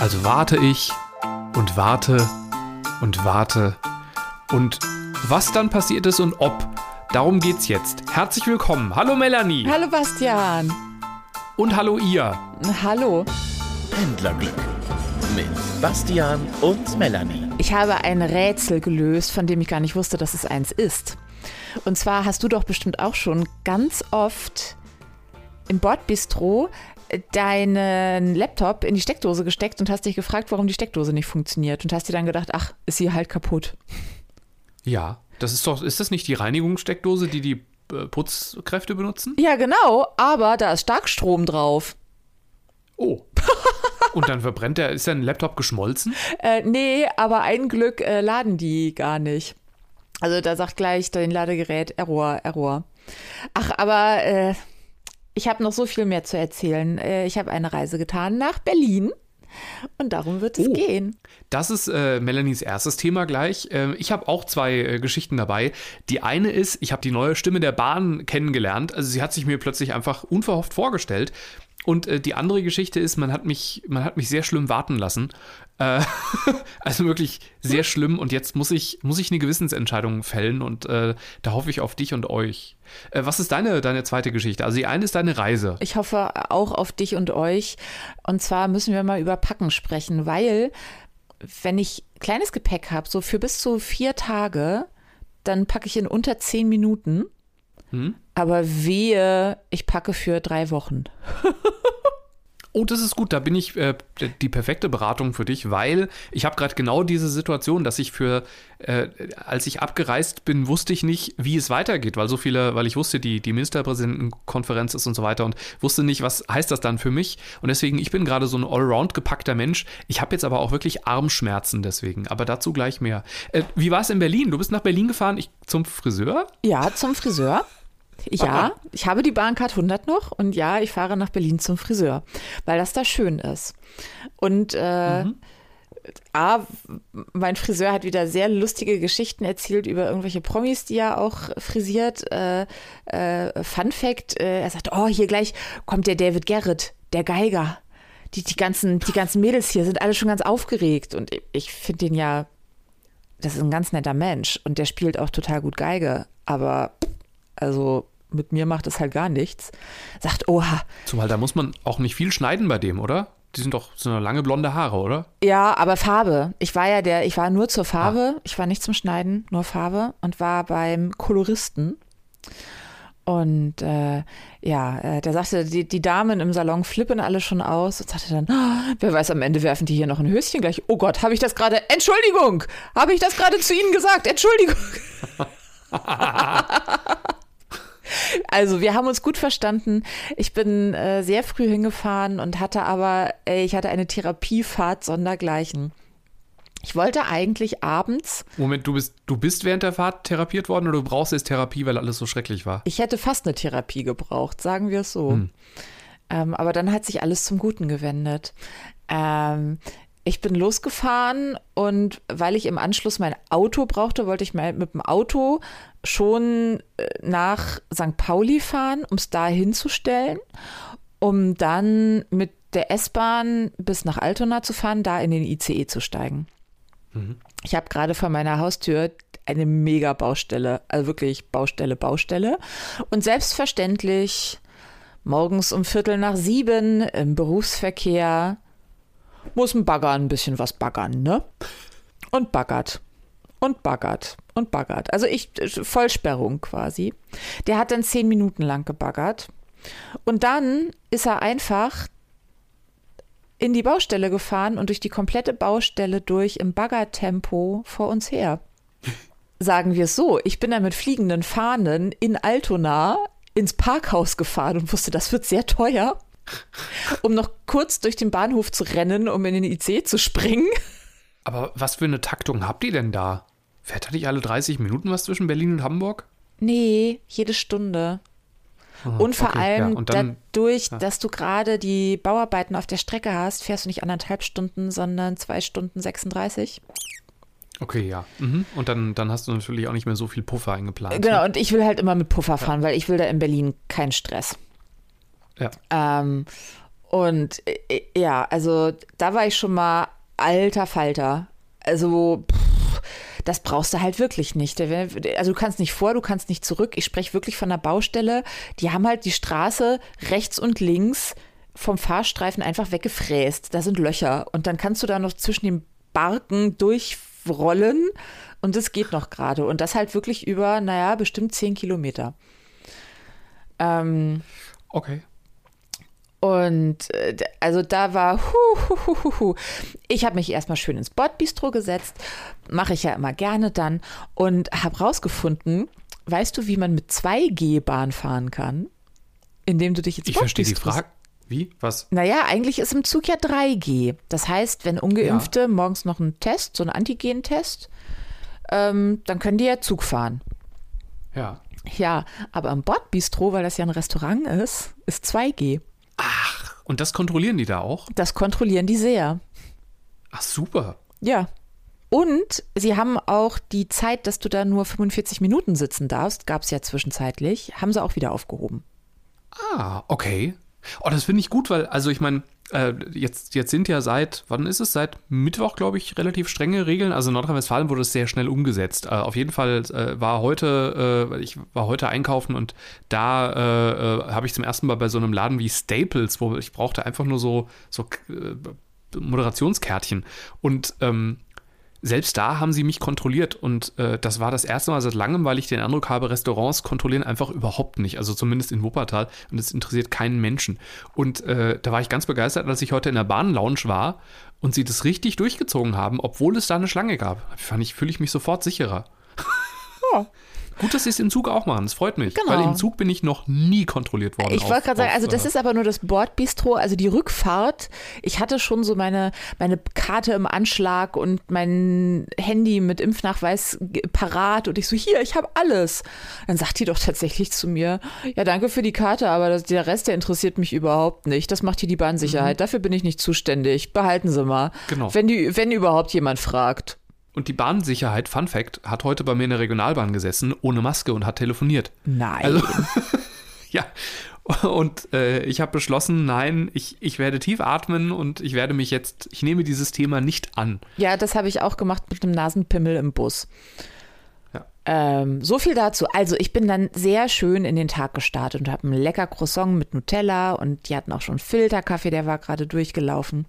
Also warte ich und warte und warte. Und was dann passiert ist und ob, darum geht's jetzt. Herzlich willkommen. Hallo Melanie. Hallo Bastian. Und hallo ihr. Hallo. Pendlerglück mit Bastian und Melanie. Ich habe ein Rätsel gelöst, von dem ich gar nicht wusste, dass es eins ist. Und zwar hast du doch bestimmt auch schon ganz oft im Bordbistro deinen Laptop in die Steckdose gesteckt und hast dich gefragt, warum die Steckdose nicht funktioniert und hast dir dann gedacht, ach, ist sie halt kaputt. Ja, das ist doch, ist das nicht die Reinigungssteckdose, die die äh, Putzkräfte benutzen? Ja, genau, aber da ist Starkstrom drauf. Oh. Und dann verbrennt der, ist dein Laptop geschmolzen? Äh, nee, aber ein Glück äh, laden die gar nicht. Also da sagt gleich dein Ladegerät Error, Error. Ach, aber äh, ich habe noch so viel mehr zu erzählen. Äh, ich habe eine Reise getan nach Berlin. Und darum wird es Oh. gehen. Das ist äh, Melanies erstes Thema gleich. Ähm, ich habe auch zwei äh, Geschichten dabei. Die eine ist, ich habe die neue Stimme der Bahn kennengelernt. Also sie hat sich mir plötzlich einfach unverhofft vorgestellt. Und äh, die andere Geschichte ist, man hat mich, man hat mich sehr schlimm warten lassen. Äh, also wirklich sehr schlimm. Und jetzt muss ich, muss ich eine Gewissensentscheidung fällen. Und äh, da hoffe ich auf dich und euch. Äh, was ist deine, deine zweite Geschichte? Also die eine ist deine Reise. Ich hoffe auch auf dich und euch. Und zwar müssen wir mal über Packen sprechen, weil wenn ich kleines Gepäck habe, so für bis zu vier Tage, dann packe ich in unter zehn Minuten. Hm? Aber wehe, ich packe für drei Wochen. Oh, das ist gut. Da bin ich äh, die perfekte Beratung für dich, weil ich habe gerade genau diese Situation, dass ich für, äh, als ich abgereist bin, wusste ich nicht, wie es weitergeht, weil so viele, weil ich wusste, die, die Ministerpräsidentenkonferenz ist und so weiter und wusste nicht, was heißt das dann für mich. Und deswegen, ich bin gerade so ein allround gepackter Mensch. Ich habe jetzt aber auch wirklich Armschmerzen deswegen, aber dazu gleich mehr. Äh, wie war es in Berlin? Du bist nach Berlin gefahren, ich zum Friseur? Ja, zum Friseur. Ja, ich habe die Bahncard 100 noch und ja, ich fahre nach Berlin zum Friseur, weil das da schön ist. Und äh, A, mein Friseur hat wieder sehr lustige Geschichten erzählt über irgendwelche Promis, die er auch frisiert. Äh, äh, Fun Fact, äh, er sagt, oh, hier gleich kommt der David Garrett, der Geiger. Die, die, ganzen, die ganzen Mädels hier sind alle schon ganz aufgeregt und ich, ich finde den ja, das ist ein ganz netter Mensch und der spielt auch total gut Geige, aber also mit mir macht es halt gar nichts. Sagt, oha, Zumal da muss man auch nicht viel schneiden bei dem, oder? Die sind doch so lange blonde Haare, oder? ja, aber Farbe. Ich war ja der, ich war nur zur Farbe, ich war nicht zum Schneiden, nur Farbe und war beim Koloristen. Und äh, ja, äh, der sagte, die, die Damen im Salon flippen alle schon aus und sagte dann, "Ah, wer weiß, am Ende werfen die hier noch ein Höschen gleich. Oh Gott, habe ich das gerade, Entschuldigung, habe ich das gerade zu Ihnen gesagt, Entschuldigung. Also wir haben uns gut verstanden. Ich bin äh, sehr früh hingefahren und hatte aber, ey, ich hatte eine Therapiefahrt sondergleichen. Ich wollte eigentlich abends, Moment, du bist, du bist während der Fahrt therapiert worden oder du brauchst jetzt Therapie, weil alles so schrecklich war? ich hätte fast eine Therapie gebraucht, sagen wir es so. Ähm, aber dann hat sich alles zum Guten gewendet. Ähm, ich bin losgefahren und weil ich im Anschluss mein Auto brauchte, wollte ich mal mit dem Auto schon äh, nach St. Pauli fahren, um es da hinzustellen, um dann mit der S-Bahn bis nach Altona zu fahren, da in den ICE zu steigen. Ich habe gerade vor meiner Haustür eine mega Baustelle, also wirklich Baustelle, Baustelle. Und selbstverständlich morgens um Viertel nach sieben im Berufsverkehr muss ein Bagger ein bisschen was baggern, ne? Und baggert. Und baggert. Und baggert. Also ich, Vollsperrung quasi. Der hat dann zehn Minuten lang gebaggert. Und dann ist er einfach in die Baustelle gefahren und durch die komplette Baustelle durch im Baggertempo vor uns her. Sagen wir es so, ich bin da mit fliegenden Fahnen in Altona ins Parkhaus gefahren und wusste, das wird sehr teuer, um noch kurz durch den Bahnhof zu rennen, um in den IC zu springen. Aber was für eine Taktung habt ihr denn da? Fährt da nicht alle 30 Minuten was zwischen Berlin und Hamburg? Nee, jede Stunde. Und vor okay, allem ja, und dann- dadurch, dass du gerade die Bauarbeiten auf der Strecke hast, fährst du nicht anderthalb Stunden, sondern zwei Stunden 36. Okay, ja. Mhm. Und dann, dann hast du natürlich auch nicht mehr so viel Puffer eingeplant. Genau, und ich will halt immer mit Puffer fahren, weil ich will da in Berlin keinen Stress. Ja. Ähm, Und äh, ja, also da war ich schon mal alter Falter. Also pff, das brauchst du halt wirklich nicht. Also du kannst nicht vor, du kannst nicht zurück. Ich spreche wirklich von der Baustelle. Die haben halt die Straße rechts und links vom Fahrstreifen einfach weggefräst. Da sind Löcher. Und dann kannst du da noch zwischen den Barken durchrollen. Und das geht noch gerade. Und das halt wirklich über, naja, bestimmt zehn Kilometer. Ähm, okay. Und äh, also da war, hu, hu, hu, hu, ich habe mich erstmal schön ins Bordbistro gesetzt, mache ich ja immer gerne dann und habe rausgefunden, weißt du, wie man mit 2G-Bahn fahren kann? Indem du dich ins Ich verstehe die Frage. Wie? Was? Naja, eigentlich ist im Zug ja 3G. Das heißt, wenn Ungeimpfte ja. morgens noch einen Test, so einen Antigen-Test, ähm, dann können die ja Zug fahren. Ja. Ja, aber im Bordbistro, weil das ja ein Restaurant ist, ist 2G. Ach, und das kontrollieren die da auch? Das kontrollieren die sehr. Ach, super. Ja. Und sie haben auch die Zeit, dass du da nur 45 Minuten sitzen darfst, gab es ja zwischenzeitlich, haben sie auch wieder aufgehoben. Ah, okay. Oh, das finde ich gut, weil, also ich meine, äh, jetzt, jetzt sind ja seit, wann ist es? Seit Mittwoch, glaube ich, relativ strenge Regeln. Also in Nordrhein-Westfalen wurde es sehr schnell umgesetzt. Äh, auf jeden Fall äh, war heute, äh, ich war heute einkaufen und da äh, äh, habe ich zum ersten Mal bei so einem Laden wie Staples, wo ich brauchte einfach nur so, so Moderationskärtchen. Und ähm, selbst da haben sie mich kontrolliert und äh, das war das erste Mal seit langem, weil ich den Eindruck habe, Restaurants kontrollieren einfach überhaupt nicht, also zumindest in Wuppertal und es interessiert keinen Menschen. Und äh, da war ich ganz begeistert, als ich heute in der Bahnlounge war und sie das richtig durchgezogen haben, obwohl es da eine Schlange gab. Fand ich, fühle ich mich sofort sicherer. Ja. Gut, dass sie es im Zug auch machen. Das freut mich. Genau. Weil im Zug bin ich noch nie kontrolliert worden. Ich wollte gerade sagen, also das äh, ist aber nur das Bordbistro, also die Rückfahrt. Ich hatte schon so meine, meine Karte im Anschlag und mein Handy mit Impfnachweis parat und ich so, hier, ich habe alles. Dann sagt die doch tatsächlich zu mir, ja, danke für die Karte, aber das, der Rest, der interessiert mich überhaupt nicht. Das macht hier die Bahnsicherheit. Mhm. Dafür bin ich nicht zuständig. Behalten Sie mal. Genau. Wenn, die, wenn überhaupt jemand fragt. Und die Bahnsicherheit, Fun Fact, hat heute bei mir in der Regionalbahn gesessen, ohne Maske und hat telefoniert. Nein. Also, ja. Und äh, ich habe beschlossen, nein, ich, ich werde tief atmen und ich werde mich jetzt, ich nehme dieses Thema nicht an. Ja, das habe ich auch gemacht mit einem Nasenpimmel im Bus. Ähm, so viel dazu. Also ich bin dann sehr schön in den Tag gestartet und habe ein lecker Croissant mit Nutella und die hatten auch schon Filterkaffee, der war gerade durchgelaufen.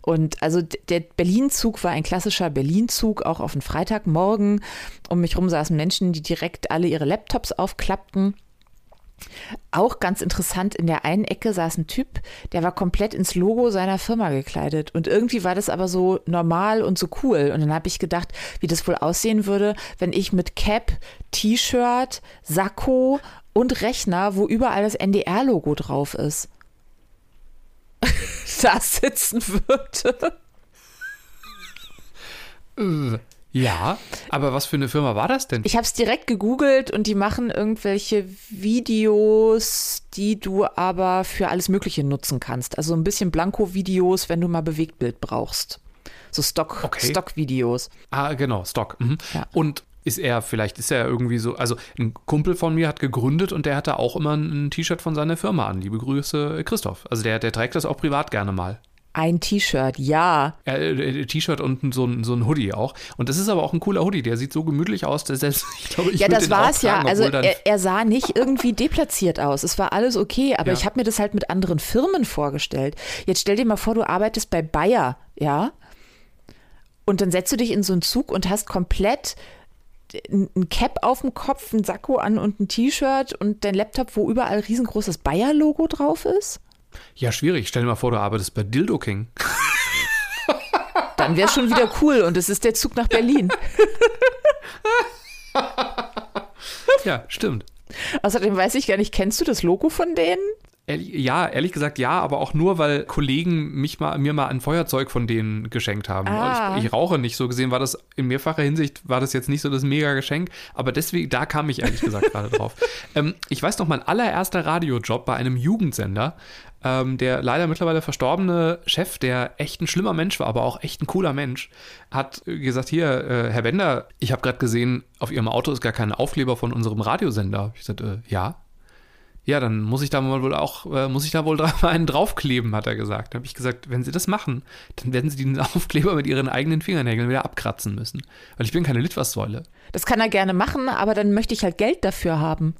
Und also der Berlin-Zug war ein klassischer Berlin-Zug, auch auf den Freitagmorgen. Um mich rum saßen Menschen, die direkt alle ihre Laptops aufklappten auch ganz interessant, in der einen Ecke saß ein Typ, der war komplett ins Logo seiner Firma gekleidet. Und irgendwie war das aber so normal und so cool. Und dann habe ich gedacht, wie das wohl aussehen würde, wenn ich mit Cap, T-Shirt, Sakko und Rechner, wo überall das NDR-Logo drauf ist, da sitzen würde. Ja, aber was für eine Firma war das denn? Ich habe es direkt gegoogelt und die machen irgendwelche Videos, die du aber für alles Mögliche nutzen kannst. Also ein bisschen Blanko-Videos, wenn du mal Bewegtbild brauchst. So Stock, okay. Stock-Videos. Ah, genau, Stock. Mhm. Ja. Und ist er, vielleicht ist er irgendwie so, also ein Kumpel von mir hat gegründet und der hatte auch immer ein T-Shirt von seiner Firma an. Liebe Grüße, Christoph. Also der, der trägt das auch privat gerne mal. Ein T-Shirt, ja. ja äh, T-Shirt und so ein, so ein Hoodie auch. Und das ist aber auch ein cooler Hoodie. Der sieht so gemütlich aus, dass selbst, ich glaube, ich Ja, das war es ja. Also er, er, sah nicht irgendwie deplatziert aus. Es war alles okay, aber ja. ich habe mir das halt mit anderen Firmen vorgestellt. Jetzt stell dir mal vor, du arbeitest bei Bayer, ja? Und dann setzt du dich in so einen Zug und hast komplett ein Cap auf dem Kopf, ein Sakko an und ein T-Shirt und dein Laptop, wo überall riesengroßes Bayer-Logo drauf ist? Ja, schwierig. Stell dir mal vor, du arbeitest bei Dildo King. Dann wäre schon wieder cool und es ist der Zug nach Berlin. ja, stimmt. Außerdem weiß ich gar nicht, kennst du das Logo von denen? Ja, ehrlich gesagt ja, aber auch nur, weil Kollegen mich mal, mir mal ein Feuerzeug von denen geschenkt haben. Ah. Ich, ich, rauche nicht, so gesehen war das in mehrfacher Hinsicht, war das jetzt nicht so das mega Geschenk, aber deswegen, da kam ich ehrlich gesagt gerade drauf. Ähm, ich weiß noch, mein allererster Radiojob bei einem Jugendsender, ähm, der leider mittlerweile verstorbene Chef, der echt ein schlimmer Mensch war, aber auch echt ein cooler Mensch, hat gesagt, hier, äh, Herr Bender, ich habe gerade gesehen, auf Ihrem Auto ist gar kein Aufkleber von unserem Radiosender. Ich sagte, äh, ja, Ja, dann muss ich da wohl auch, äh, muss ich da wohl einen draufkleben, hat er gesagt. Dann habe ich gesagt, wenn Sie das machen, dann werden Sie den Aufkleber mit Ihren eigenen Fingernägeln wieder abkratzen müssen. Weil ich bin keine Litfaßsäule. Das kann er gerne machen, aber dann möchte ich halt Geld dafür haben.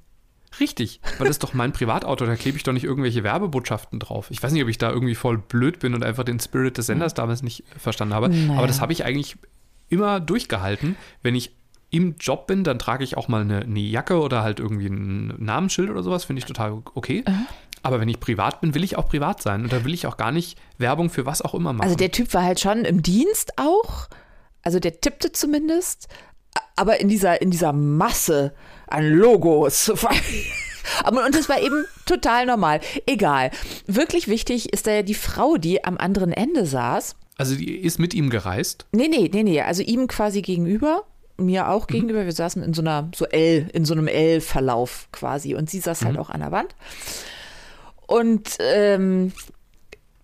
Richtig, weil das ist doch mein Privatauto, da klebe ich doch nicht irgendwelche Werbebotschaften drauf. Ich weiß nicht, ob ich da irgendwie voll blöd bin und einfach den Spirit des Senders damals nicht verstanden habe, naja. aber das habe ich eigentlich immer durchgehalten. Wenn ich im Job bin, dann trage ich auch mal eine, eine Jacke oder halt irgendwie ein Namensschild oder sowas, finde ich total okay. Mhm. Aber wenn ich privat bin, will ich auch privat sein und da will ich auch gar nicht Werbung für was auch immer machen. Also der Typ war halt schon im Dienst auch, also der tippte zumindest, aber in dieser, in dieser Masse an Logos. Und das war eben total normal. Egal. Wirklich wichtig ist da ja die Frau, die am anderen Ende saß. Also die ist mit ihm gereist? Nee, nee, nee, nee. Also ihm quasi gegenüber, mir auch mhm. gegenüber. Wir saßen in so einer, so L, in so einem L-Verlauf quasi. Und sie saß halt mhm. halt auch an der Wand. Und ähm,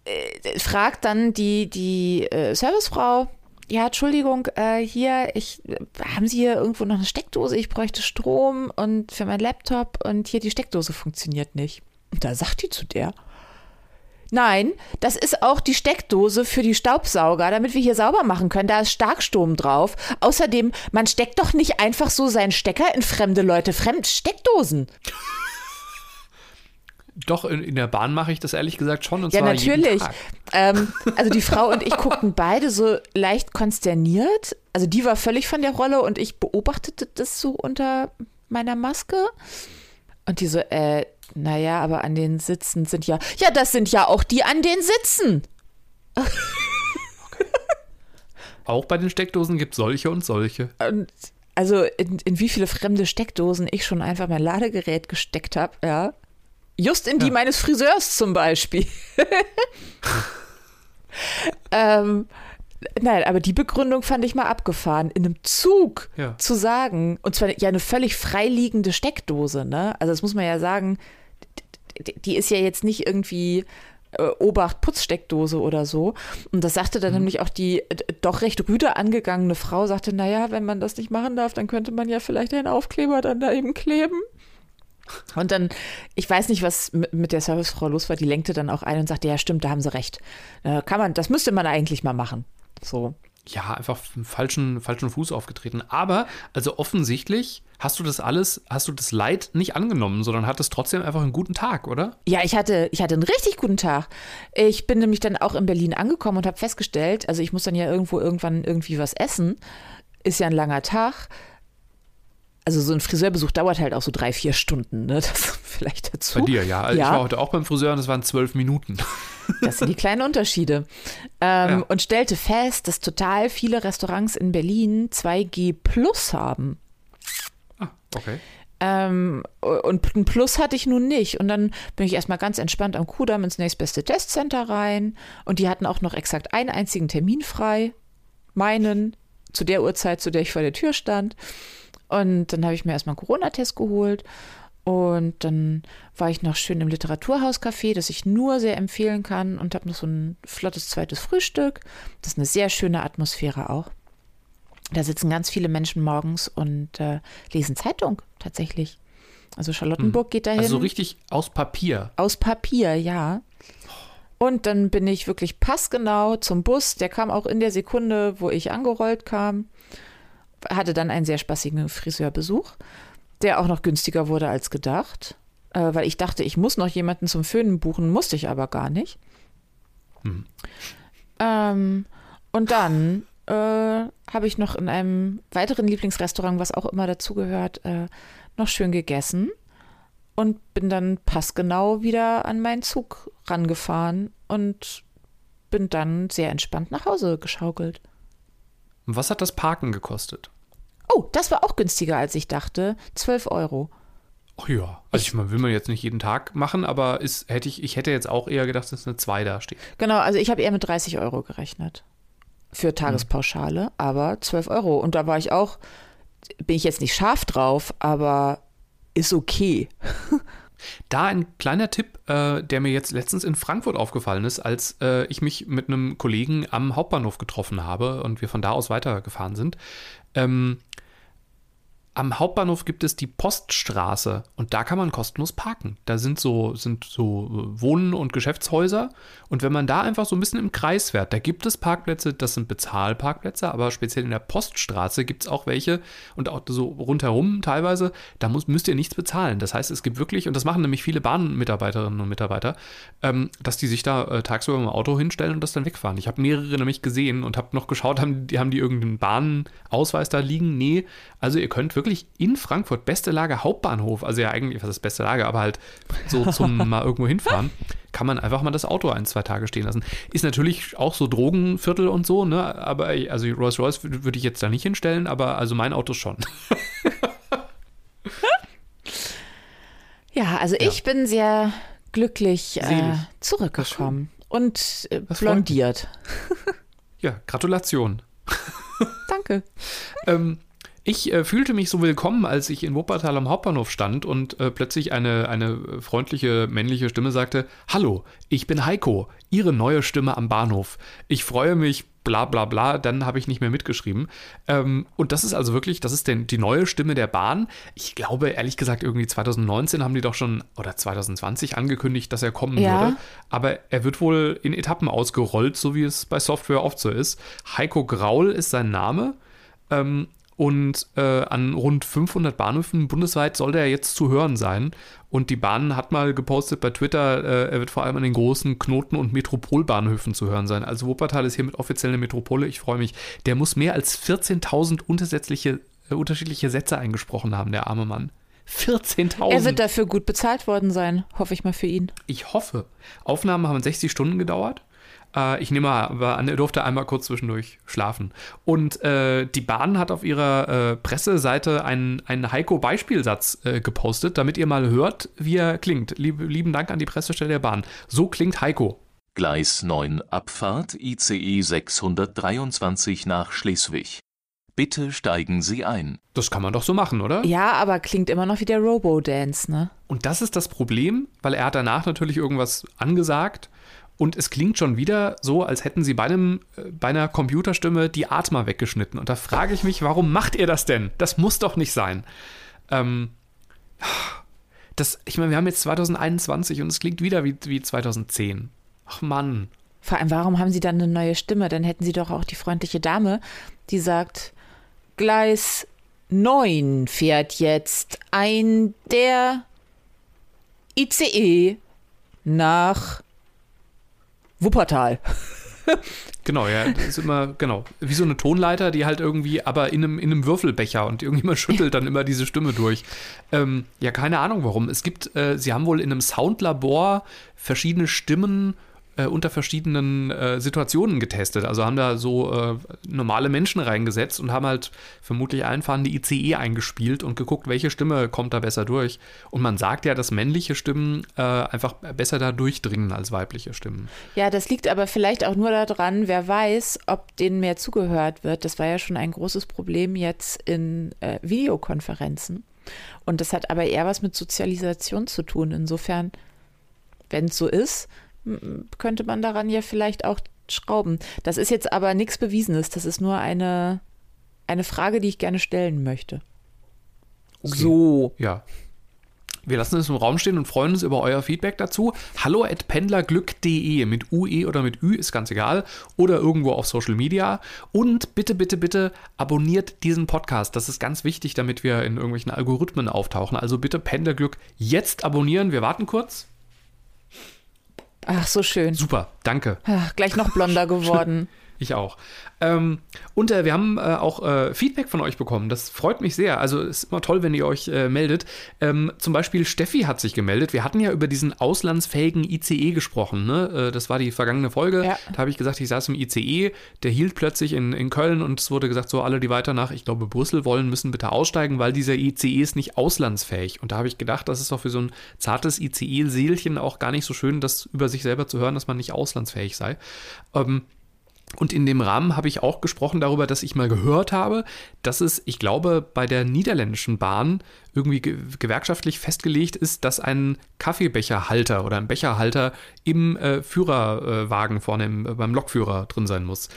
äh, fragt dann die, die äh, Servicefrau, ja, Entschuldigung, äh, hier, ich, haben Sie hier irgendwo noch eine Steckdose? Ich bräuchte Strom und für meinen Laptop und hier die Steckdose funktioniert nicht. Und da sagt die zu der, Nein, das ist auch die Steckdose für die Staubsauger, damit wir hier sauber machen können. Da ist Starkstrom drauf. Außerdem, man steckt doch nicht einfach so seinen Stecker in fremde Leute, fremd Steckdosen. Doch, in, in, der Bahn mache ich das ehrlich gesagt schon. Und ja, zwar natürlich. Ähm, also die Frau und ich guckten beide so leicht konsterniert. Also die war völlig von der Rolle und ich beobachtete das so unter meiner Maske. Und die so, äh, naja, aber an den Sitzen sind ja, ja, das sind ja auch die an den Sitzen. Okay. Auch bei den Steckdosen gibt es solche und solche. Und also in, in wie viele fremde Steckdosen ich schon einfach mein Ladegerät gesteckt habe, ja. Just in die ja. meines Friseurs zum Beispiel. ähm, nein, aber die Begründung fand ich mal abgefahren. In einem Zug ja. zu sagen, und zwar ja eine völlig freiliegende Steckdose, ne? Also das muss man ja sagen, die ist ja jetzt nicht irgendwie äh, Obacht Putzsteckdose oder so. Und das sagte dann mhm. nämlich auch die äh, doch recht rüde angegangene Frau, sagte, naja, wenn man das nicht machen darf, dann könnte man ja vielleicht einen Aufkleber dann da eben kleben. Und dann, ich weiß nicht, was mit der Servicefrau los war, die lenkte dann auch ein und sagte, ja, stimmt, da haben sie recht. Äh, kann man, das müsste man eigentlich mal machen. So. Ja, einfach falschen, falschen Fuß aufgetreten. Aber, also offensichtlich hast du das alles, hast du das Leid nicht angenommen, sondern hattest trotzdem einfach einen guten Tag, oder? Ja, ich hatte, ich hatte einen richtig guten Tag. Ich bin nämlich dann auch in Berlin angekommen und habe festgestellt, also ich muss dann ja irgendwo irgendwann irgendwie was essen. Ist ja ein langer Tag also so ein Friseurbesuch dauert halt auch so drei, vier Stunden, ne? Das vielleicht dazu. Bei dir, ja. Also ja. Ich war heute auch beim Friseur und es waren zwölf Minuten. Das sind die kleinen Unterschiede. Ähm, ja. Und stellte fest, dass total viele Restaurants in Berlin 2G Plus haben. Ah, okay. Ähm, und ein Plus hatte ich nun nicht. Und dann bin ich erstmal ganz entspannt am Kudamm ins nächstbeste Testcenter rein. Und die hatten auch noch exakt einen einzigen Termin frei. Meinen, zu der Uhrzeit, zu der ich vor der Tür stand. Und dann habe ich mir erstmal einen Corona-Test geholt. Und dann war ich noch schön im Literaturhauscafé, das ich nur sehr empfehlen kann und habe noch so ein flottes zweites Frühstück. Das ist eine sehr schöne Atmosphäre auch. Da sitzen ganz viele Menschen morgens und äh, lesen Zeitung tatsächlich. Also Charlottenburg hm. geht dahin. Also richtig aus Papier. Aus Papier, ja. Und dann bin ich wirklich passgenau zum Bus. Der kam auch in der Sekunde, wo ich angerollt kam hatte dann einen sehr spaßigen Friseurbesuch, der auch noch günstiger wurde als gedacht, äh, weil ich dachte, ich muss noch jemanden zum Föhnen buchen, musste ich aber gar nicht. Mhm. Ähm, und dann äh, habe ich noch in einem weiteren Lieblingsrestaurant, was auch immer dazugehört, äh, noch schön gegessen und bin dann passgenau wieder an meinen Zug rangefahren und bin dann sehr entspannt nach Hause geschaukelt. Und was hat das Parken gekostet? Oh, das war auch günstiger, als ich dachte. 12 Euro. Ach ja, also ich, meine, will man jetzt nicht jeden Tag machen, aber ist, hätte ich, ich hätte jetzt auch eher gedacht, dass eine 2 da steht. Genau, also ich habe eher mit 30 Euro gerechnet. Für Tagespauschale, hm. aber 12 Euro. Und da war ich auch, bin ich jetzt nicht scharf drauf, aber ist okay. Da ein kleiner Tipp, äh, der mir jetzt letztens in Frankfurt aufgefallen ist, als äh, ich mich mit einem Kollegen am Hauptbahnhof getroffen habe und wir von da aus weitergefahren sind. Ähm, am Hauptbahnhof gibt es die Poststraße und da kann man kostenlos parken. Da sind so, sind so äh, Wohnen- und Geschäftshäuser und wenn man da einfach so ein bisschen im Kreis fährt, da gibt es Parkplätze, das sind Bezahlparkplätze, aber speziell in der Poststraße gibt es auch welche und auch so rundherum teilweise, da muss, müsst ihr nichts bezahlen. Das heißt, es gibt wirklich, und das machen nämlich viele Bahnmitarbeiterinnen und Mitarbeiter, ähm, dass die sich da äh, tagsüber im Auto hinstellen und das dann wegfahren. Ich habe mehrere nämlich gesehen und habe noch geschaut, haben die, haben die irgendeinen Bahnausweis da liegen? Nee, also ihr könnt wirklich in Frankfurt, beste Lage, Hauptbahnhof, also ja eigentlich, was ist beste Lage, aber halt so zum mal irgendwo hinfahren, kann man einfach mal das Auto ein, zwei Tage stehen lassen. Ist natürlich auch so Drogenviertel und so, ne? Aber also Rolls Royce würde ich jetzt da nicht hinstellen, aber also mein Auto schon. ja, also ja. ich bin sehr glücklich äh, zurückgekommen und äh, blondiert. ja, Gratulation. Danke. ähm, ich äh, fühlte mich so willkommen, als ich in Wuppertal am Hauptbahnhof stand und äh, plötzlich eine, eine freundliche männliche Stimme sagte: Hallo, ich bin Heiko, Ihre neue Stimme am Bahnhof. Ich freue mich, bla bla bla, dann habe ich nicht mehr mitgeschrieben. Ähm, und das ist also wirklich, das ist denn die neue Stimme der Bahn. Ich glaube, ehrlich gesagt, irgendwie 2019 haben die doch schon, oder 2020 angekündigt, dass er kommen ja. würde. Aber er wird wohl in Etappen ausgerollt, so wie es bei Software oft so ist. Heiko Graul ist sein Name. Ähm, und äh, an rund 500 Bahnhöfen bundesweit sollte er jetzt zu hören sein. Und die Bahn hat mal gepostet bei Twitter, äh, er wird vor allem an den großen Knoten- und Metropolbahnhöfen zu hören sein. Also Wuppertal ist hiermit offiziell eine Metropole. Ich freue mich. Der muss mehr als 14.000 unterschiedliche, äh, unterschiedliche Sätze eingesprochen haben, der arme Mann. 14.000. Er wird dafür gut bezahlt worden sein, hoffe ich mal für ihn. Ich hoffe. Aufnahmen haben 60 Stunden gedauert. Äh, ich nehme aber an, er durfte einmal kurz zwischendurch schlafen. Und äh, die Bahn hat auf ihrer äh, Presseseite einen, einen Heiko-Beispielsatz äh, gepostet, damit ihr mal hört, wie er klingt. Lieb, lieben Dank an die Pressestelle der Bahn. So klingt Heiko. Gleis 9 Abfahrt ICE 623 nach Schleswig. Bitte steigen Sie ein. Das kann man doch so machen, oder? Ja, aber klingt immer noch wie der Robo-Dance, ne? Und das ist das Problem, weil er hat danach natürlich irgendwas angesagt und es klingt schon wieder so, als hätten sie bei, einem, äh, bei einer Computerstimme die Atma weggeschnitten. Und da frage ich mich, warum macht ihr das denn? Das muss doch nicht sein. Ähm, das, ich meine, wir haben jetzt 2021 und es klingt wieder wie, wie 2010. Ach Mann. Vor allem, warum haben sie dann eine neue Stimme? Dann hätten sie doch auch die freundliche Dame, die sagt, Gleis 9 fährt jetzt ein der ICE nach Wuppertal. genau, ja, das ist immer, genau, wie so eine Tonleiter, die halt irgendwie, aber in einem, in einem Würfelbecher und irgendjemand schüttelt dann immer diese Stimme durch. Ähm, ja, keine Ahnung warum. Es gibt, äh, sie haben wohl in einem Soundlabor verschiedene Stimmen äh, unter verschiedenen äh, Situationen getestet. Also haben da so äh, normale Menschen reingesetzt und haben halt vermutlich einfahren die ICE eingespielt und geguckt, welche Stimme kommt da besser durch. Und man sagt ja, dass männliche Stimmen äh, einfach besser da durchdringen als weibliche Stimmen. Ja, das liegt aber vielleicht auch nur daran, wer weiß, ob denen mehr zugehört wird. Das war ja schon ein großes Problem jetzt in äh, Videokonferenzen. Und das hat aber eher was mit Sozialisation zu tun. Insofern, wenn es so ist, könnte man daran ja vielleicht auch schrauben. Das ist jetzt aber nichts Bewiesenes. Das ist nur eine, eine Frage, die ich gerne stellen möchte. Okay. So. Ja. Wir lassen es im Raum stehen und freuen uns über euer Feedback dazu. Hallo at pendlerglück.de mit UE oder mit Ü, ist ganz egal. Oder irgendwo auf Social Media. Und bitte, bitte, bitte abonniert diesen Podcast. Das ist ganz wichtig, damit wir in irgendwelchen Algorithmen auftauchen. Also bitte Pendlerglück jetzt abonnieren. Wir warten kurz. Ach, so schön. Super, danke. Ach, gleich noch blonder geworden. Ich auch. Ähm, und äh, wir haben äh, auch äh, Feedback von euch bekommen. Das freut mich sehr. Also ist immer toll, wenn ihr euch äh, meldet. Ähm, zum Beispiel Steffi hat sich gemeldet. Wir hatten ja über diesen auslandsfähigen ICE gesprochen. Ne? Äh, das war die vergangene Folge. Ja. Da habe ich gesagt, ich saß im ICE. Der hielt plötzlich in, in Köln und es wurde gesagt, so alle, die weiter nach, ich glaube, Brüssel wollen, müssen bitte aussteigen, weil dieser ICE ist nicht auslandsfähig. Und da habe ich gedacht, das ist doch für so ein zartes ICE-Seelchen auch gar nicht so schön, das über sich selber zu hören, dass man nicht auslandsfähig sei. Ähm, und in dem Rahmen habe ich auch gesprochen darüber, dass ich mal gehört habe, dass es, ich glaube, bei der niederländischen Bahn irgendwie gewerkschaftlich festgelegt ist, dass ein Kaffeebecherhalter oder ein Becherhalter im äh, Führerwagen vorne im, äh, beim Lokführer drin sein muss.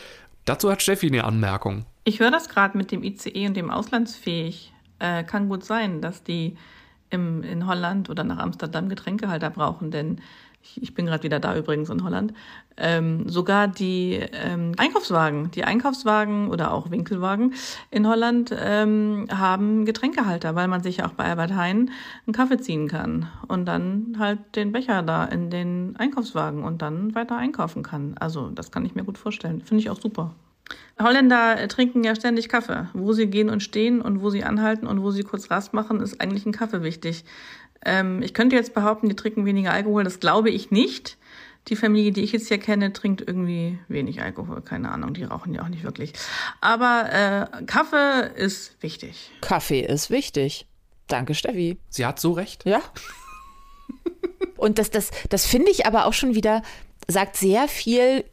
Dazu hat Steffi eine Anmerkung. Ich höre das gerade mit dem ICE und dem Auslandsfähig. äh, kann gut sein, dass die im, in Holland oder nach Amsterdam Getränkehalter brauchen, denn ich, ich bin gerade wieder da übrigens in Holland, ähm, sogar die ähm, Einkaufswagen, die Einkaufswagen oder auch Winkelwagen in Holland ähm, haben Getränkehalter, weil man sich ja auch bei Albert Heijn einen Kaffee ziehen kann und dann halt den Becher da in den Einkaufswagen und dann weiter einkaufen kann. Also das kann ich mir gut vorstellen. Finde ich auch super. Holländer trinken ja ständig Kaffee. Wo sie gehen und stehen und wo sie anhalten und wo sie kurz Rast machen, ist eigentlich ein Kaffee wichtig. Ähm, ich könnte jetzt behaupten, die trinken weniger Alkohol. Das glaube ich nicht. Die Familie, die ich jetzt hier kenne, trinkt irgendwie wenig Alkohol. Keine Ahnung, die rauchen ja auch nicht wirklich. Aber äh, Kaffee ist wichtig. Kaffee ist wichtig. Danke, Steffi. Sie hat so recht. Ja. Und das, das, das finde ich aber auch schon wieder, sagt sehr viel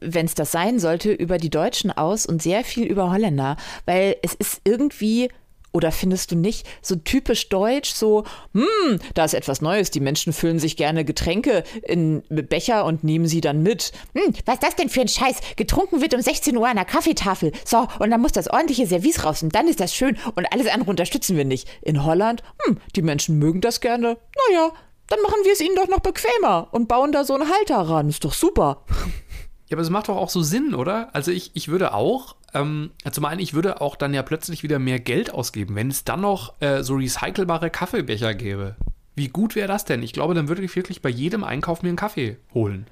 wenn es das sein sollte, über die Deutschen aus und sehr viel über Holländer, weil es ist irgendwie oder findest du nicht so typisch deutsch, so, hm, da ist etwas Neues, die Menschen füllen sich gerne Getränke in Becher und nehmen sie dann mit. Hm, was ist das denn für ein Scheiß? Getrunken wird um 16 Uhr an der Kaffeetafel. So, und dann muss das ordentliche Service raus und dann ist das schön und alles andere unterstützen wir nicht. In Holland, hm, die Menschen mögen das gerne. Naja, dann machen wir es ihnen doch noch bequemer und bauen da so einen Halter ran. Ist doch super. Ja, aber es macht doch auch so Sinn, oder? Also ich, ich würde auch ähm, zum einen, ich würde auch dann ja plötzlich wieder mehr Geld ausgeben, wenn es dann noch äh, so recycelbare Kaffeebecher gäbe. Wie gut wäre das denn? Ich glaube, dann würde ich wirklich bei jedem Einkauf mir einen Kaffee holen.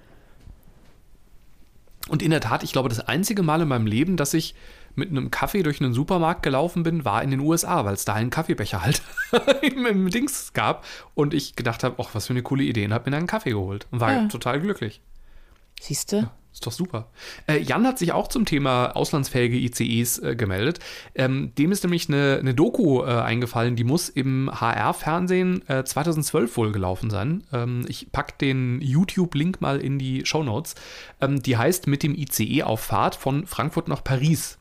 Und in der Tat, ich glaube, das einzige Mal in meinem Leben, dass ich mit einem Kaffee durch einen Supermarkt gelaufen bin, war in den USA, weil es da einen Kaffeebecher halt im, im, Dings gab. Und ich gedacht habe, ach, was für eine coole Idee, und habe mir dann einen Kaffee geholt und war ja. total glücklich. Siehst du? Ist doch super. Äh, Jan hat sich auch zum Thema auslandsfähige ICEs äh, gemeldet. Ähm, dem ist nämlich eine, eine Doku äh, eingefallen, die muss im HR-Fernsehen 2012 äh, wohl gelaufen sein. Ähm, ich packe den YouTube-Link mal in die Show Notes. Ähm, die heißt Mit dem ICE auf Fahrt von Frankfurt nach Paris.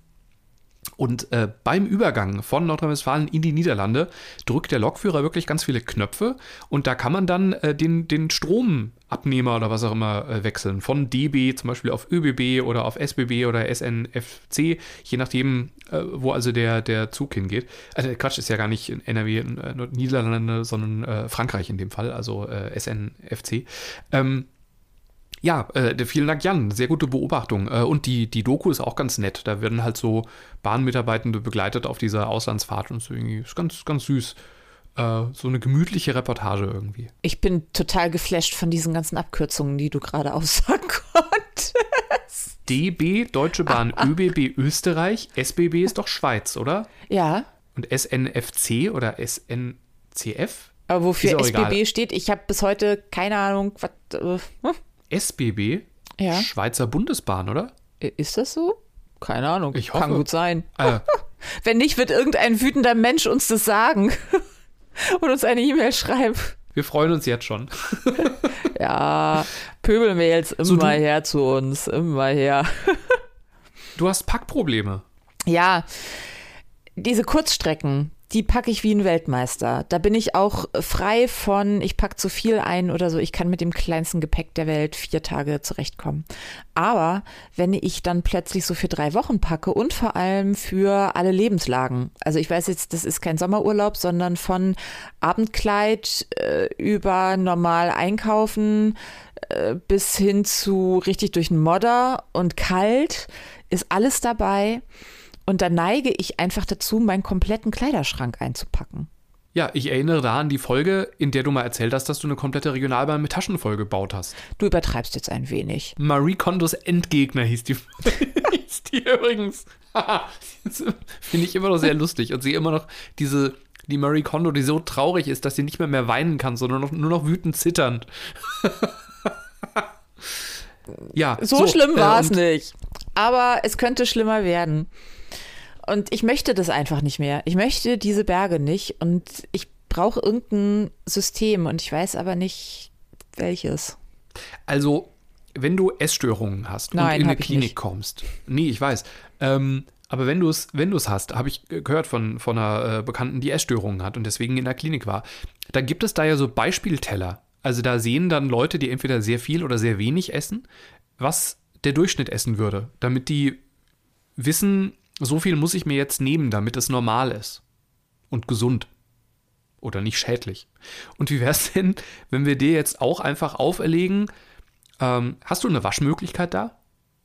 Und äh, beim Übergang von Nordrhein-Westfalen in die Niederlande drückt der Lokführer wirklich ganz viele Knöpfe und da kann man dann äh, den, den Stromabnehmer oder was auch immer äh, wechseln. Von DB zum Beispiel auf ÖBB oder auf SBB oder SNFC, je nachdem, äh, wo also der, der Zug hingeht. Also Quatsch ist ja gar nicht in NRW, in, äh, Niederlande, sondern äh, Frankreich in dem Fall, also SNFC. Ähm, ja, äh, vielen Dank, Jan. Sehr gute Beobachtung. Äh, und die, die Doku ist auch ganz nett. Da werden halt so Bahnmitarbeitende begleitet auf dieser Auslandsfahrt und ist irgendwie ist ganz, ganz süß. Äh, so eine gemütliche Reportage irgendwie. Ich bin total geflasht von diesen ganzen Abkürzungen, die du gerade aussagen konntest. DB, Deutsche Bahn, ah, ah. ÖBB, Österreich. SBB ist doch Schweiz, oder? Ja. Und SNFC oder SNCF? Aber wofür SBB egal. steht, ich habe bis heute keine Ahnung, was. Äh? SBB? Ja. Schweizer Bundesbahn, oder? Ist das so? Keine Ahnung. Ich hoffe. Kann gut sein. Äh. Wenn nicht, wird irgendein wütender Mensch uns das sagen und uns eine E-Mail schreiben. Wir freuen uns jetzt schon. ja, jetzt immer so, her zu uns, immer her. du hast Packprobleme. Ja, diese Kurzstrecken, die packe ich wie ein Weltmeister. Da bin ich auch frei von, ich packe zu viel ein oder so. Ich kann mit dem kleinsten Gepäck der Welt vier Tage zurechtkommen. Aber wenn ich dann plötzlich so für drei Wochen packe und vor allem für alle Lebenslagen, also ich weiß jetzt, das ist kein Sommerurlaub, sondern von Abendkleid äh, über normal einkaufen äh, bis hin zu richtig durch den Modder und kalt, ist alles dabei. Und da neige ich einfach dazu, meinen kompletten Kleiderschrank einzupacken. Ja, ich erinnere da an die Folge, in der du mal erzählt hast, dass du eine komplette Regionalbahn mit Taschen vollgebaut hast. Du übertreibst jetzt ein wenig. Marie Kondos Endgegner hieß die, hieß die übrigens. Finde ich immer noch sehr lustig. Und sie immer noch diese, die Marie Kondo, die so traurig ist, dass sie nicht mehr mehr weinen kann, sondern noch, nur noch wütend zitternd. ja. So, so schlimm war es äh, nicht. Aber es könnte schlimmer werden. Und ich möchte das einfach nicht mehr. Ich möchte diese Berge nicht und ich brauche irgendein System und ich weiß aber nicht welches. Also, wenn du Essstörungen hast Nein, und in eine Klinik kommst. Nee, ich weiß. Ähm, aber wenn du es wenn hast, habe ich gehört von, von einer äh, Bekannten, die Essstörungen hat und deswegen in der Klinik war, dann gibt es da ja so Beispielteller. Also da sehen dann Leute, die entweder sehr viel oder sehr wenig essen, was der Durchschnitt essen würde, damit die wissen, so viel muss ich mir jetzt nehmen, damit es normal ist. und gesund. Oder nicht schädlich. Und wie wäre es denn, wenn wir dir jetzt auch einfach auferlegen, ähm, hast du eine Waschmöglichkeit da?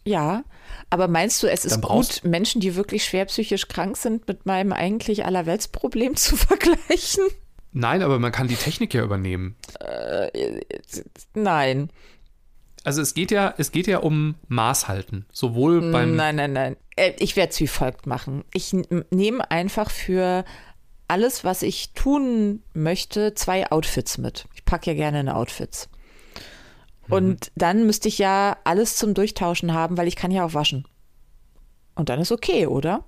Ja, aber meinst du, es ist gut, Menschen, die wirklich schwer psychisch krank sind, mit meinem eigentlich Allerweltsproblem zu vergleichen? Nein, aber man kann die Technik ja übernehmen. Nein. Also es geht ja, es geht ja um Maßhalten. Sowohl beim Nein, nein, nein. Äh, Ich werde es wie folgt machen. Ich nehme einfach für alles, was ich tun möchte, zwei Outfits mit. Ich packe ja gerne in Outfits. Und dann müsste ich ja alles zum Durchtauschen haben, weil ich kann ja auch waschen. Und dann ist okay, oder?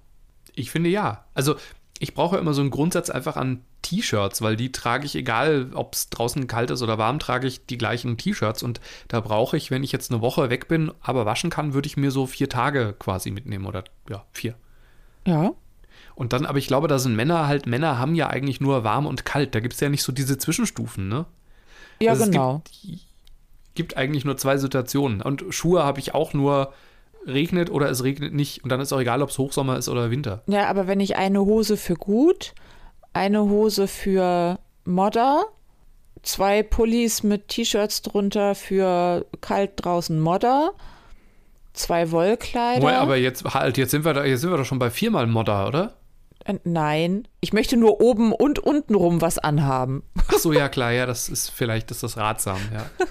Ich finde ja. Also ich brauche immer so einen Grundsatz einfach an T-Shirts, weil die trage ich, egal ob es draußen kalt ist oder warm, trage ich die gleichen T-Shirts. Und da brauche ich, wenn ich jetzt eine Woche weg bin, aber waschen kann, würde ich mir so vier Tage quasi mitnehmen oder ja, vier. Ja. Und dann, aber ich glaube, da sind Männer halt, Männer haben ja eigentlich nur warm und kalt. Da gibt es ja nicht so diese Zwischenstufen, ne? Ja, Also es genau. Gibt, gibt eigentlich nur zwei Situationen. Und Schuhe habe ich auch nur regnet oder es regnet nicht. Und dann ist auch egal, ob es Hochsommer ist oder Winter. Ja, aber wenn ich eine Hose für gut, eine Hose für Modder, zwei Pullis mit T-Shirts drunter für kalt draußen Modder, zwei Wollkleider. Wobei, aber jetzt halt, jetzt sind wir da, jetzt sind wir doch schon bei viermal Modder, oder? Äh, Nein, ich möchte nur oben und unten rum was anhaben. Ach so, ja klar, ja, das ist vielleicht ist das ratsam, ja.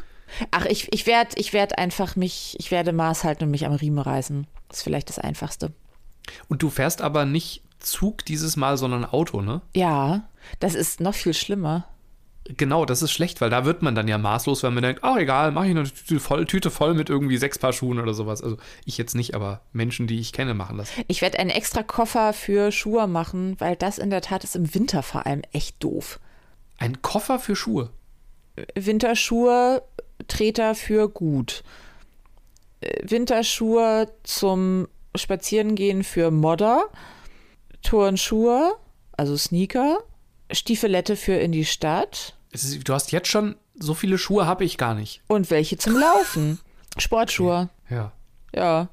Ach, ich, ich werde ich werd einfach mich, ich werde Maß halten und mich am Riemen reißen. Das ist vielleicht das Einfachste. Und du fährst aber nicht Zug dieses Mal, sondern Auto, ne? Ja, das ist noch viel schlimmer. Genau, das ist schlecht, weil da wird man dann ja maßlos, wenn man denkt, ach egal, mache ich eine Tüte voll, Tüte voll mit irgendwie sechs Paar Schuhen oder sowas. Also ich jetzt nicht, aber Menschen, die ich kenne, machen das. Ich werde einen extra Koffer für Schuhe machen, weil das in der Tat ist im Winter vor allem echt doof. Ein Koffer für Schuhe. Winterschuhe, Treter für gut. Äh, Winterschuhe zum Spazierengehen für Modder. Turnschuhe, also Sneaker. Stiefelette für in die Stadt. Es ist, du hast jetzt schon, so viele Schuhe habe ich gar nicht. Und welche zum Laufen. Sportschuhe. Ja. Ja.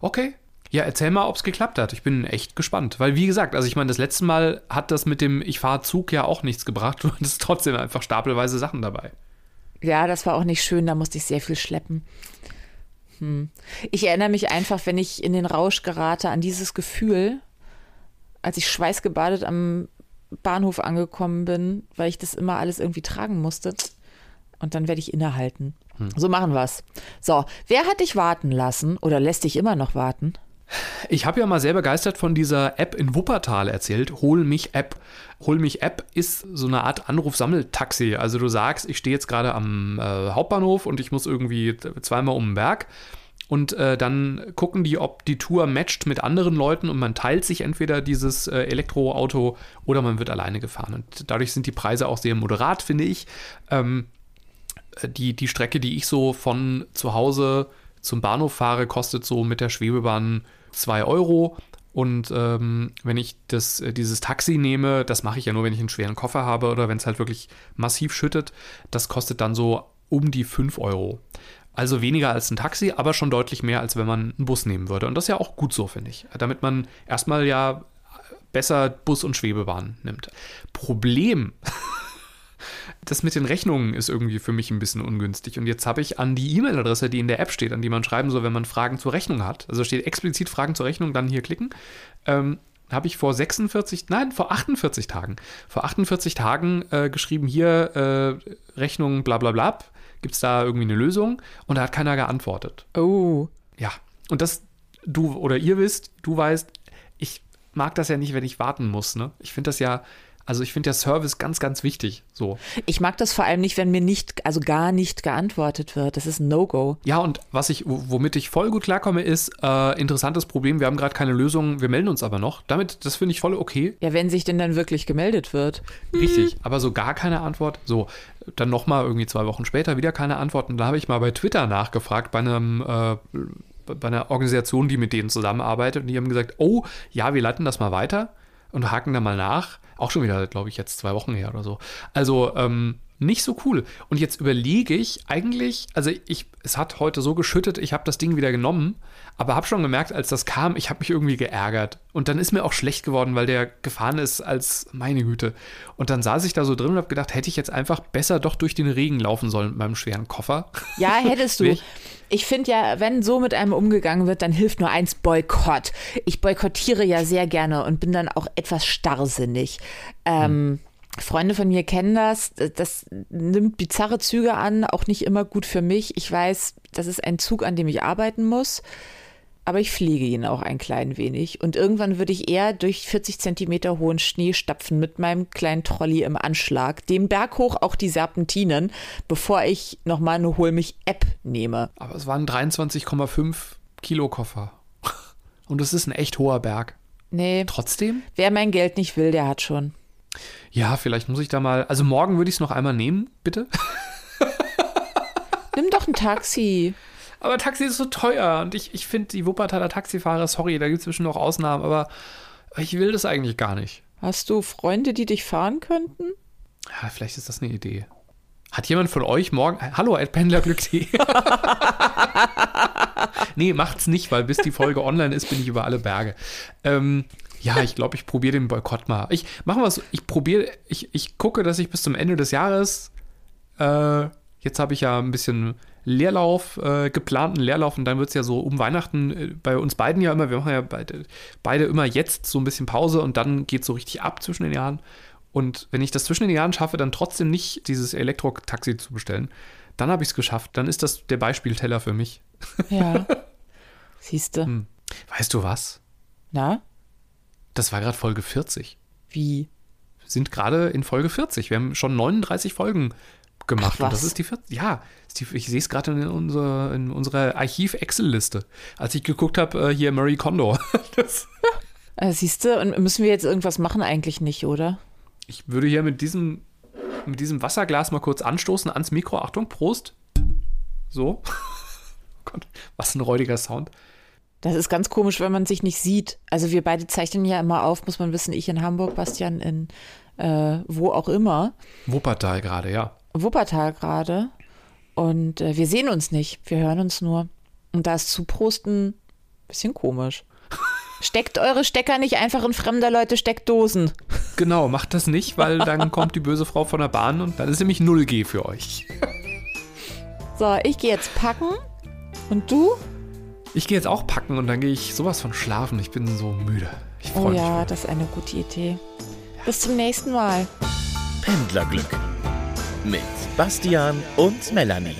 Okay. Ja, erzähl mal, ob es geklappt hat. Ich bin echt gespannt. Weil, wie gesagt, also ich meine, das letzte Mal hat das mit dem Ich fahre Zug ja auch nichts gebracht. Du hattest trotzdem einfach stapelweise Sachen dabei. Ja, das war auch nicht schön, da musste ich sehr viel schleppen. Hm. Ich erinnere mich einfach, wenn ich in den Rausch gerate, an dieses Gefühl, als ich schweißgebadet am Bahnhof angekommen bin, weil ich das immer alles irgendwie tragen musste. Und dann werde ich innehalten. So machen wir's. So, wer hat dich warten lassen oder lässt dich immer noch warten? Ich habe ja mal sehr begeistert von dieser App in Wuppertal erzählt, Hol mich App. Hol mich App ist so eine Art Anrufsammeltaxi. Also du sagst, ich stehe jetzt gerade am äh, Hauptbahnhof und ich muss irgendwie zweimal um den Berg. Und äh, dann gucken die, ob die Tour matcht mit anderen Leuten und man teilt sich entweder dieses äh, Elektroauto oder man wird alleine gefahren. Und dadurch sind die Preise auch sehr moderat, finde ich. Ähm, die, die Strecke, die ich so von zu Hause zum Bahnhof fahre, kostet so mit der Schwebebahn 2 Euro. Und ähm, wenn ich das, äh, dieses Taxi nehme, das mache ich ja nur, wenn ich einen schweren Koffer habe oder wenn es halt wirklich massiv schüttet, das kostet dann so um die 5 Euro. Also weniger als ein Taxi, aber schon deutlich mehr, als wenn man einen Bus nehmen würde. Und das ist ja auch gut so, finde ich. Damit man erstmal ja besser Bus und Schwebebahn nimmt. Problem das mit den Rechnungen ist irgendwie für mich ein bisschen ungünstig. Und jetzt habe ich an die E-Mail-Adresse, die in der App steht, an die man schreiben soll, wenn man Fragen zur Rechnung hat. Also steht explizit Fragen zur Rechnung, dann hier klicken. Ähm, habe ich vor 46, nein, vor 48 Tagen, vor 48 Tagen äh, geschrieben, hier äh, Rechnung bla bla bla, gibt es da irgendwie eine Lösung? Und da hat keiner geantwortet. Oh. Ja, und das, du oder ihr wisst, du weißt, ich mag das ja nicht, wenn ich warten muss. Ne? Ich finde das ja, also ich finde der Service ganz, ganz wichtig. So. Ich mag das vor allem nicht, wenn mir nicht, also gar nicht geantwortet wird. Das ist ein No-Go. Ja, und was ich, womit ich voll gut klarkomme, ist äh, interessantes Problem. Wir haben gerade keine Lösung, wir melden uns aber noch. Damit, das finde ich voll okay. Ja, wenn sich denn dann wirklich gemeldet wird. Richtig, aber so gar keine Antwort. So, dann nochmal irgendwie zwei Wochen später wieder keine Antwort. Und da habe ich mal bei Twitter nachgefragt, bei einem äh, bei einer Organisation, die mit denen zusammenarbeitet. Und die haben gesagt, oh, ja, wir leiten das mal weiter und haken da mal nach. Auch schon wieder, glaube ich, jetzt zwei Wochen her oder so. Also, ähm, nicht so cool. Und jetzt überlege ich eigentlich, also ich, es hat heute so geschüttet, ich habe das Ding wieder genommen, aber habe schon gemerkt, als das kam, ich habe mich irgendwie geärgert. Und dann ist mir auch schlecht geworden, weil der gefahren ist als meine Güte. Und dann saß ich da so drin und habe gedacht, hätte ich jetzt einfach besser doch durch den Regen laufen sollen mit meinem schweren Koffer. Ja, hättest du. Ich finde ja, wenn so mit einem umgegangen wird, dann hilft nur eins Boykott. Ich boykottiere ja sehr gerne und bin dann auch etwas starrsinnig. Ähm, hm. Freunde von mir kennen das. Das nimmt bizarre Züge an, auch nicht immer gut für mich. Ich weiß, das ist ein Zug, an dem ich arbeiten muss. Aber ich pflege ihn auch ein klein wenig. Und irgendwann würde ich eher durch 40 Zentimeter hohen Schnee stapfen mit meinem kleinen Trolley im Anschlag, den Berg hoch auch die Serpentinen, bevor ich nochmal eine Hol mich App nehme. Aber es waren 23,5 Kilo Koffer. Und es ist ein echt hoher Berg. Nee. Trotzdem? Wer mein Geld nicht will, der hat schon. Ja, vielleicht muss ich da mal. Also morgen würde ich es noch einmal nehmen, bitte. Nimm doch ein Taxi. Aber Taxi ist so teuer und ich, ich finde die Wuppertaler Taxifahrer, sorry, da gibt es bestimmt noch Ausnahmen, aber ich will das eigentlich gar nicht. Hast du Freunde, die dich fahren könnten? Ja, vielleicht ist das eine Idee. Hat jemand von euch morgen. Hallo, Pendlerglück.de. nee, macht's nicht, weil bis die Folge online ist, bin ich über alle Berge. Ähm, ja, ich glaube, ich probiere den Boykott mal. Ich mache mal so, ich probiere, ich, ich gucke, dass ich bis zum Ende des Jahres, äh, jetzt habe ich ja ein bisschen Leerlauf, äh, geplanten Leerlauf und dann wird es ja so um Weihnachten äh, bei uns beiden ja immer, wir machen ja beide, beide immer jetzt so ein bisschen Pause und dann geht es so richtig ab zwischen den Jahren. Und wenn ich das zwischen den Jahren schaffe, dann trotzdem nicht dieses Elektro-Taxi zu bestellen, dann habe ich es geschafft. Dann ist das der Beispielteller für mich. Ja. Siehst du. Hm. Weißt du was? Na? Das war gerade Folge 40. Wie? Wir sind gerade in Folge 40. Wir haben schon 39 Folgen gemacht. Ach, und das ist die 40. Ja, ich sehe es gerade in, unser, in unserer Archiv-Excel-Liste. Als ich geguckt habe, äh, hier Murray Kondo. äh, Siehst du, und müssen wir jetzt irgendwas machen? Eigentlich nicht, oder? Ich würde hier mit diesem, mit diesem Wasserglas mal kurz anstoßen ans Mikro. Achtung, Prost. So. Oh Gott, was ein räudiger Sound. Das ist ganz komisch, wenn man sich nicht sieht. Also wir beide zeichnen ja immer auf, muss man wissen, ich in Hamburg, Bastian in äh, wo auch immer. Wuppertal gerade, ja. Wuppertal gerade. Und äh, wir sehen uns nicht, wir hören uns nur. Und da ist Zuprosten ein bisschen komisch. Steckt eure Stecker nicht einfach in fremder Leute Steckdosen. Genau, macht das nicht, weil dann kommt die böse Frau von der Bahn und dann ist nämlich 0G für euch. So, ich gehe jetzt packen. Und du? Ich gehe jetzt auch packen und dann gehe ich sowas von schlafen. Ich bin so müde. Ich freue oh mich. ja, das ist eine gute Idee. Bis zum nächsten Mal. Pendlerglück mit Bastian und Melanie.